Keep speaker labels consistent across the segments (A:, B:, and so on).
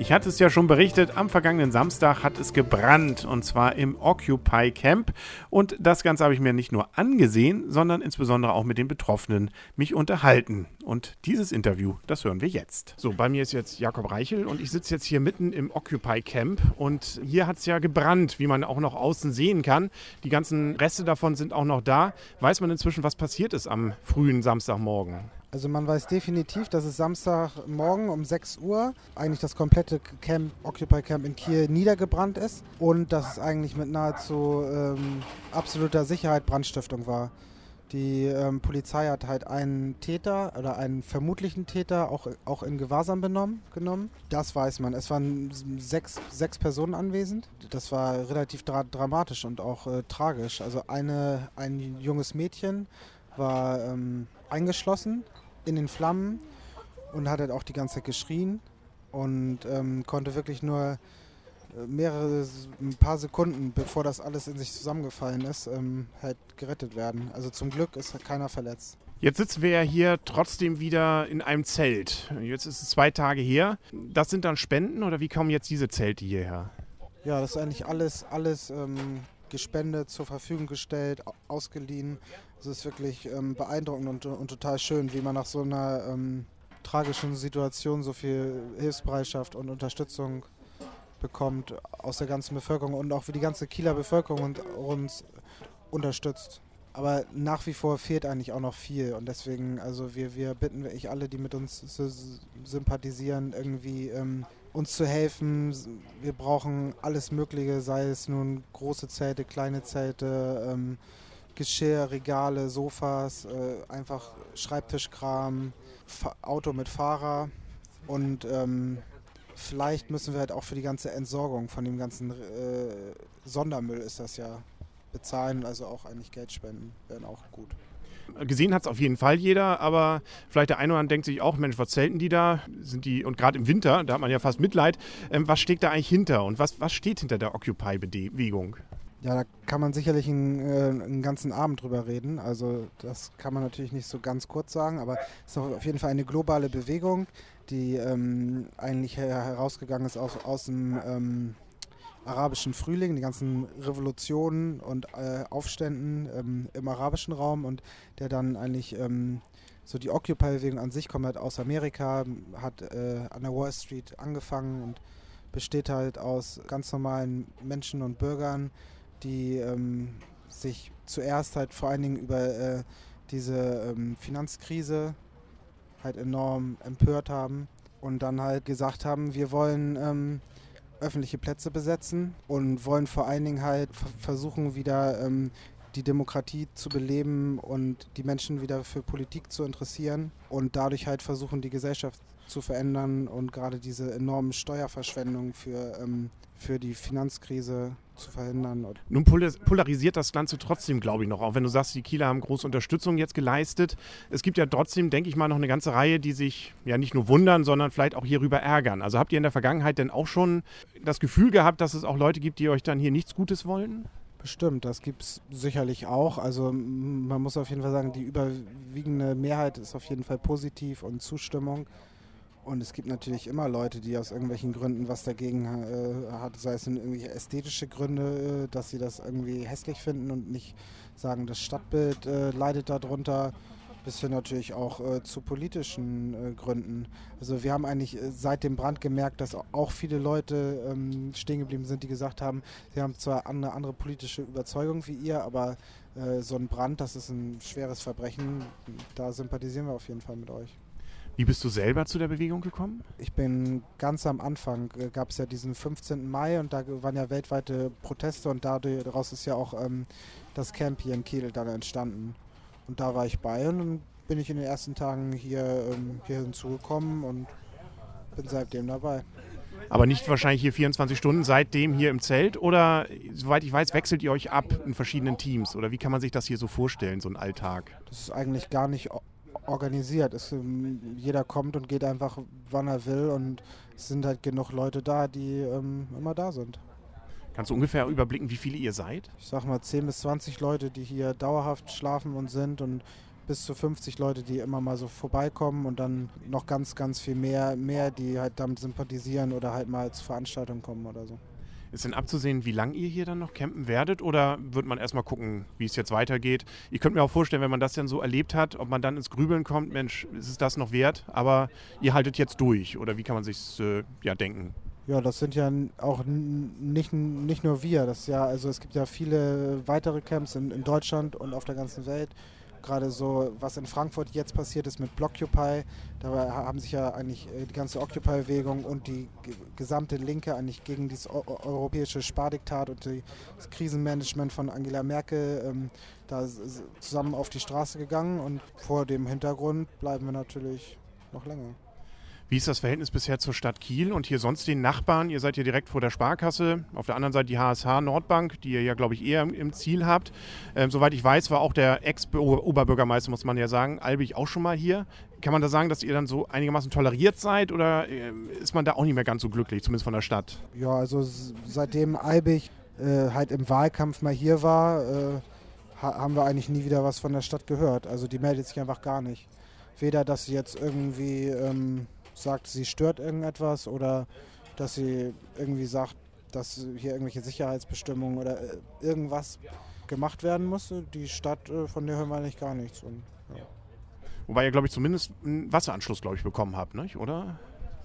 A: Ich hatte es ja schon berichtet, am vergangenen Samstag hat es gebrannt und zwar im Occupy Camp. Und das Ganze habe ich mir nicht nur angesehen, sondern insbesondere auch mit den Betroffenen mich unterhalten. Und dieses Interview, das hören wir jetzt. So, bei mir ist jetzt Jakob Reichel und ich sitze jetzt hier mitten im Occupy Camp und hier hat es ja gebrannt, wie man auch noch außen sehen kann. Die ganzen Reste davon sind auch noch da. Weiß man inzwischen, was passiert ist am frühen Samstagmorgen?
B: Also man weiß definitiv, dass es Samstagmorgen um 6 Uhr eigentlich das komplette Camp, Occupy Camp in Kiel niedergebrannt ist und dass es eigentlich mit nahezu ähm, absoluter Sicherheit Brandstiftung war. Die ähm, Polizei hat halt einen Täter oder einen vermutlichen Täter auch, auch in Gewahrsam benommen, genommen. Das weiß man. Es waren sechs, sechs Personen anwesend. Das war relativ dra dramatisch und auch äh, tragisch. Also eine, ein junges Mädchen war ähm, eingeschlossen in den Flammen und hat halt auch die ganze Zeit geschrien und ähm, konnte wirklich nur äh, mehrere, ein paar Sekunden, bevor das alles in sich zusammengefallen ist, ähm, halt gerettet werden. Also zum Glück ist halt keiner verletzt.
A: Jetzt sitzen wir ja hier trotzdem wieder in einem Zelt. Jetzt ist es zwei Tage her. Das sind dann Spenden oder wie kommen jetzt diese Zelte hierher?
B: Ja, das ist eigentlich alles, alles ähm, gespendet, zur Verfügung gestellt, ausgeliehen. Es ist wirklich ähm, beeindruckend und, und, total schön, wie man nach so einer ähm, tragischen Situation so viel Hilfsbereitschaft und Unterstützung bekommt aus der ganzen Bevölkerung und auch wie die ganze Kieler Bevölkerung uns unterstützt. Aber nach wie vor fehlt eigentlich auch noch viel und deswegen, also wir, wir bitten wirklich alle, die mit uns sympathisieren, irgendwie ähm, uns zu helfen. Wir brauchen alles Mögliche, sei es nun große Zelte, kleine Zelte, ähm, Geschirr, Regale, Sofas, äh, einfach Schreibtischkram, Fa Auto mit Fahrer und ähm, vielleicht müssen wir halt auch für die ganze Entsorgung von dem ganzen äh, Sondermüll ist das ja bezahlen, also auch eigentlich Geld spenden, wären auch gut.
A: Gesehen hat es auf jeden Fall jeder, aber vielleicht der eine oder andere denkt sich auch, Mensch, was zelten die da? Sind die, und gerade im Winter, da hat man ja fast Mitleid, ähm, was steckt da eigentlich hinter und was, was steht hinter der Occupy-Bewegung?
B: Ja, da kann man sicherlich einen, äh, einen, ganzen Abend drüber reden. Also das kann man natürlich nicht so ganz kurz sagen, aber es ist auf jeden Fall eine globale Bewegung, die ähm, eigentlich herausgegangen ist aus, aus dem ähm, arabischen Frühling, die ganzen Revolutionen und äh, Aufständen ähm, im arabischen Raum und der dann eigentlich ähm, so die Occupy-Bewegung an sich kommt halt aus Amerika, hat äh, an der Wall Street angefangen und besteht halt aus ganz normalen Menschen und Bürgern, die ähm, sich zuerst halt vor allen Dingen über äh, diese ähm, Finanzkrise halt enorm empört haben und dann halt gesagt haben, wir wollen ähm, öffentliche Plätze besetzen und wollen vor allen Dingen halt versuchen, wieder ähm, die Demokratie zu beleben und die Menschen wieder für Politik zu interessieren und dadurch halt versuchen, die Gesellschaft zu verändern und gerade diese enormen Steuerverschwendungen für, ähm, für die Finanzkrise zu verhindern.
A: Nun polarisiert das Ganze trotzdem, glaube ich, noch. Auch wenn du sagst, die Kieler haben große Unterstützung jetzt geleistet. Es gibt ja trotzdem, denke ich mal, noch eine ganze Reihe, die sich ja nicht nur wundern, sondern vielleicht auch hierüber ärgern. Also habt ihr in der Vergangenheit denn auch schon das Gefühl gehabt, dass es auch Leute gibt, die euch dann hier nichts Gutes wollen?
B: Bestimmt, das gibt es sicherlich auch. Also man muss auf jeden Fall sagen, die überwiegende Mehrheit ist auf jeden Fall positiv und Zustimmung. Und es gibt natürlich immer Leute, die aus irgendwelchen Gründen was dagegen äh, hat, sei es in irgendwelche ästhetische Gründe, äh, dass sie das irgendwie hässlich finden und nicht sagen, das Stadtbild äh, leidet darunter, bis hin natürlich auch äh, zu politischen äh, Gründen. Also wir haben eigentlich äh, seit dem Brand gemerkt, dass auch viele Leute ähm, stehen geblieben sind, die gesagt haben, sie haben zwar eine andere politische Überzeugung wie ihr, aber so ein Brand, das ist ein schweres Verbrechen, da sympathisieren wir auf jeden Fall mit euch.
A: Wie bist du selber zu der Bewegung gekommen?
B: Ich bin ganz am Anfang, äh, gab es ja diesen 15. Mai und da waren ja weltweite Proteste und daraus ist ja auch ähm, das Camp hier in Kiel dann entstanden. Und da war ich bei und dann bin ich in den ersten Tagen hier, ähm, hier hinzugekommen und bin seitdem dabei.
A: Aber nicht wahrscheinlich hier 24 Stunden seitdem hier im Zelt oder soweit ich weiß, wechselt ihr euch ab in verschiedenen Teams oder wie kann man sich das hier so vorstellen, so ein Alltag?
B: Das ist eigentlich gar nicht organisiert. Es, ähm, jeder kommt und geht einfach, wann er will und es sind halt genug Leute da, die ähm, immer da sind.
A: Kannst du ungefähr überblicken, wie viele ihr seid?
B: Ich sag mal 10 bis 20 Leute, die hier dauerhaft schlafen und sind und bis zu 50 Leute, die immer mal so vorbeikommen und dann noch ganz, ganz viel mehr, mehr, die halt damit sympathisieren oder halt mal zur Veranstaltung kommen oder so.
A: Ist denn abzusehen, wie lange ihr hier dann noch campen werdet oder wird man erstmal gucken, wie es jetzt weitergeht? Ich könnte mir auch vorstellen, wenn man das dann so erlebt hat, ob man dann ins Grübeln kommt, Mensch, ist es das noch wert? Aber ihr haltet jetzt durch oder wie kann man sich äh, ja denken?
B: Ja, das sind ja auch nicht, nicht nur wir. Das ja, also es gibt ja viele weitere Camps in, in Deutschland und auf der ganzen Welt gerade so, was in Frankfurt jetzt passiert ist mit Blockupy, da haben sich ja eigentlich äh, die ganze Occupy-Bewegung und die gesamte Linke eigentlich gegen dieses europäische Spardiktat und das Krisenmanagement von Angela Merkel ähm, da zusammen auf die Straße gegangen und vor dem Hintergrund bleiben wir natürlich noch länger.
A: Wie ist das Verhältnis bisher zur Stadt Kiel und hier sonst den Nachbarn? Ihr seid hier direkt vor der Sparkasse, auf der anderen Seite die HSH Nordbank, die ihr ja, glaube ich, eher im Ziel habt. Ähm, soweit ich weiß, war auch der Ex-Oberbürgermeister, muss man ja sagen, Albig auch schon mal hier. Kann man da sagen, dass ihr dann so einigermaßen toleriert seid oder äh, ist man da auch nicht mehr ganz so glücklich, zumindest von der Stadt?
B: Ja, also seitdem Albig äh, halt im Wahlkampf mal hier war, äh, haben wir eigentlich nie wieder was von der Stadt gehört. Also die meldet sich einfach gar nicht. Weder, dass sie jetzt irgendwie... Ähm, sagt, sie stört irgendetwas oder dass sie irgendwie sagt, dass hier irgendwelche Sicherheitsbestimmungen oder äh, irgendwas gemacht werden muss. Die Stadt, äh, von der hören wir eigentlich gar nichts. Und, ja.
A: Wobei ihr, glaube ich, zumindest einen Wasseranschluss, glaube ich, bekommen habt, nicht? oder?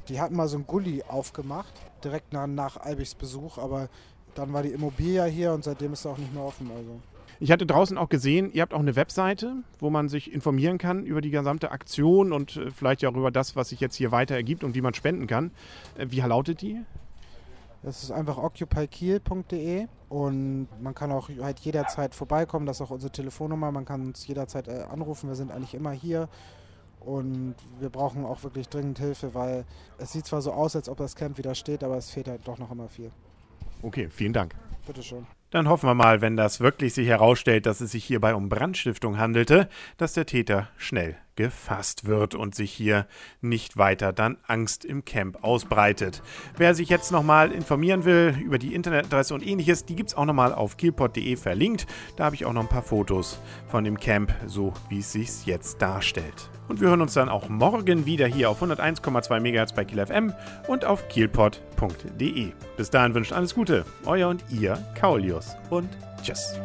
B: Die hatten mal so einen Gully aufgemacht, direkt nach, nach Albichs Besuch, aber dann war die Immobilie hier und seitdem ist er auch nicht mehr offen. Also.
A: Ich hatte draußen auch gesehen, ihr habt auch eine Webseite, wo man sich informieren kann über die gesamte Aktion und äh, vielleicht auch über das, was sich jetzt hier weiter ergibt und wie man spenden kann. Äh, wie lautet die?
B: Das ist einfach occupykiel.de und man kann auch halt jederzeit vorbeikommen. Das ist auch unsere Telefonnummer. Man kann uns jederzeit äh, anrufen. Wir sind eigentlich immer hier und wir brauchen auch wirklich dringend Hilfe, weil es sieht zwar so aus, als ob das Camp wieder steht, aber es fehlt halt doch noch immer viel.
A: Okay, vielen Dank.
B: Bitteschön.
A: Dann hoffen wir mal, wenn das wirklich sich herausstellt, dass es sich hierbei um Brandstiftung handelte, dass der Täter schnell gefasst wird und sich hier nicht weiter dann Angst im Camp ausbreitet. Wer sich jetzt nochmal informieren will über die Internetadresse und ähnliches, die gibt es auch nochmal auf kielpot.de verlinkt. Da habe ich auch noch ein paar Fotos von dem Camp, so wie es sich jetzt darstellt. Und wir hören uns dann auch morgen wieder hier auf 101,2 MHz bei Kiel FM und auf kielpot.de. Bis dahin wünscht alles Gute, euer und ihr Kaulius und tschüss.